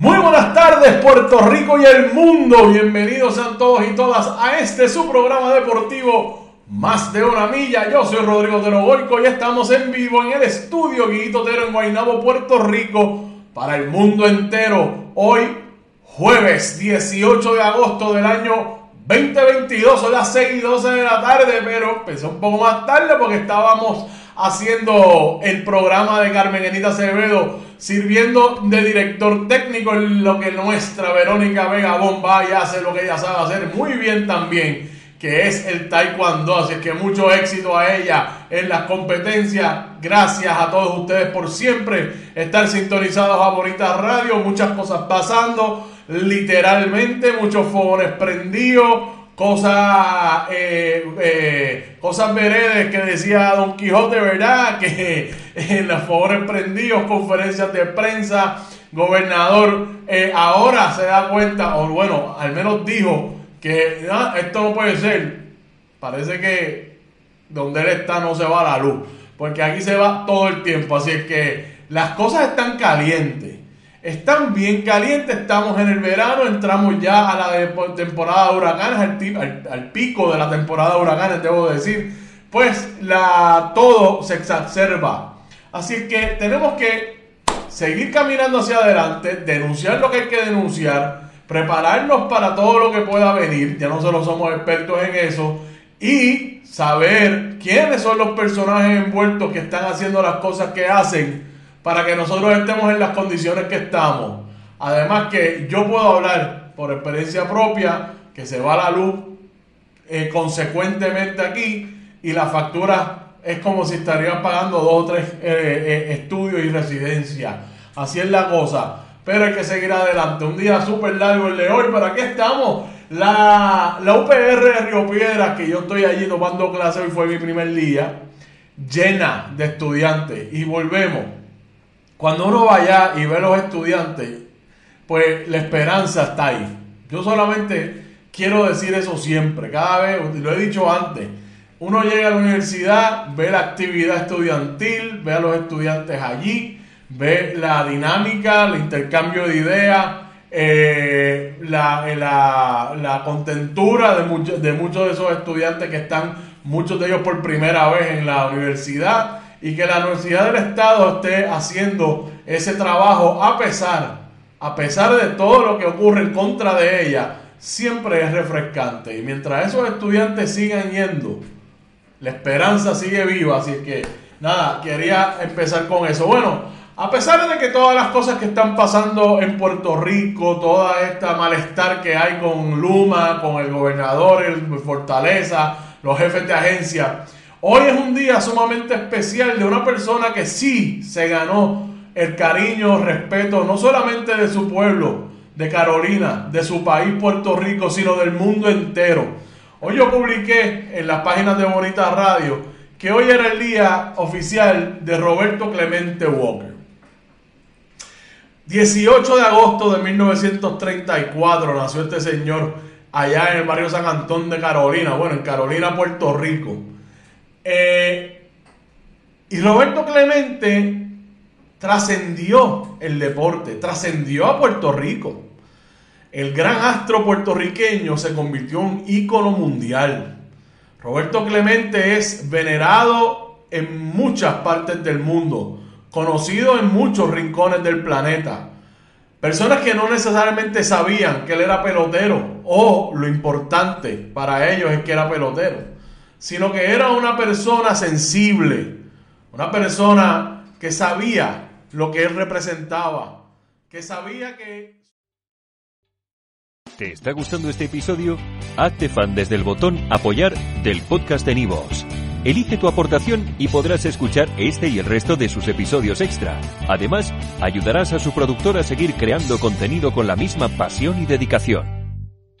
Muy buenas tardes Puerto Rico y el mundo. Bienvenidos sean todos y todas a este su programa deportivo Más de una milla. Yo soy Rodrigo Tero y estamos en vivo en el estudio Guiguito Tero en Guaynabo, Puerto Rico para el mundo entero. Hoy jueves 18 de agosto del año 2022, son las 6 y 12 de la tarde, pero empezó un poco más tarde porque estábamos haciendo el programa de Carmen Enita Acevedo, sirviendo de director técnico en lo que nuestra Verónica Vega Bomba y hace lo que ella sabe hacer muy bien también, que es el taekwondo. Así que mucho éxito a ella en las competencias. Gracias a todos ustedes por siempre estar sintonizados a Bonita Radio. Muchas cosas pasando, literalmente, muchos fogones prendidos cosas, eh, eh, cosas veredes que decía Don Quijote, ¿verdad? Que en las favores prendidos, conferencias de prensa, gobernador eh, ahora se da cuenta, o bueno, al menos dijo que ah, esto no puede ser. Parece que donde él está no se va la luz, porque aquí se va todo el tiempo, así es que las cosas están calientes están bien calientes, estamos en el verano, entramos ya a la temporada de huracanes, al, pico de la temporada de huracanes, debo decir, pues la, todo se exacerba. Así que tenemos que seguir caminando hacia adelante, denunciar lo que hay que denunciar, prepararnos para todo lo que pueda venir, ya no solo somos expertos en eso, y saber quiénes son los personajes envueltos que están haciendo las cosas que hacen para que nosotros estemos en las condiciones que estamos. Además que yo puedo hablar por experiencia propia que se va la luz eh, consecuentemente aquí y la factura es como si estarían pagando dos o tres eh, eh, estudios y residencias. Así es la cosa. Pero hay que seguir adelante. Un día súper largo el de hoy. ¿Para qué estamos? La, la UPR de Río Piedras, que yo estoy allí tomando clase, hoy fue mi primer día, llena de estudiantes. Y volvemos cuando uno vaya y ve a los estudiantes, pues la esperanza está ahí. Yo solamente quiero decir eso siempre, cada vez, lo he dicho antes, uno llega a la universidad, ve la actividad estudiantil, ve a los estudiantes allí, ve la dinámica, el intercambio de ideas, eh, la, la, contentura de muchos de esos estudiantes que están, muchos de ellos por primera vez en la universidad, y que la Universidad del Estado esté haciendo ese trabajo a pesar, a pesar de todo lo que ocurre en contra de ella, siempre es refrescante. Y mientras esos estudiantes sigan yendo, la esperanza sigue viva. Así que, nada, quería empezar con eso. Bueno, a pesar de que todas las cosas que están pasando en Puerto Rico, toda esta malestar que hay con Luma, con el gobernador, el Fortaleza, los jefes de agencia, hoy es un día sumamente especial de una persona que sí se ganó el cariño, respeto, no solamente de su pueblo, de Carolina, de su país Puerto Rico, sino del mundo entero. Hoy yo publiqué en las páginas de Bonita Radio que hoy era el día oficial de Roberto Clemente Walker. 18 de agosto de 1934 nació este señor allá en el barrio San Antón de Carolina, bueno, en Carolina, Puerto Rico. Eh, y Roberto Clemente trascendió el deporte, trascendió a Puerto Rico el gran astro puertorriqueño se convirtió en un ícono mundial. Roberto Clemente es venerado en muchas partes del mundo, conocido en muchos rincones del planeta. Personas que no necesariamente sabían que él era pelotero o lo importante para ellos es que era pelotero, sino que era una persona sensible, una persona que sabía lo que él representaba, que sabía que ¿Te está gustando este episodio? Hazte fan desde el botón Apoyar del podcast de Nivos. Elige tu aportación y podrás escuchar este y el resto de sus episodios extra. Además, ayudarás a su productor a seguir creando contenido con la misma pasión y dedicación.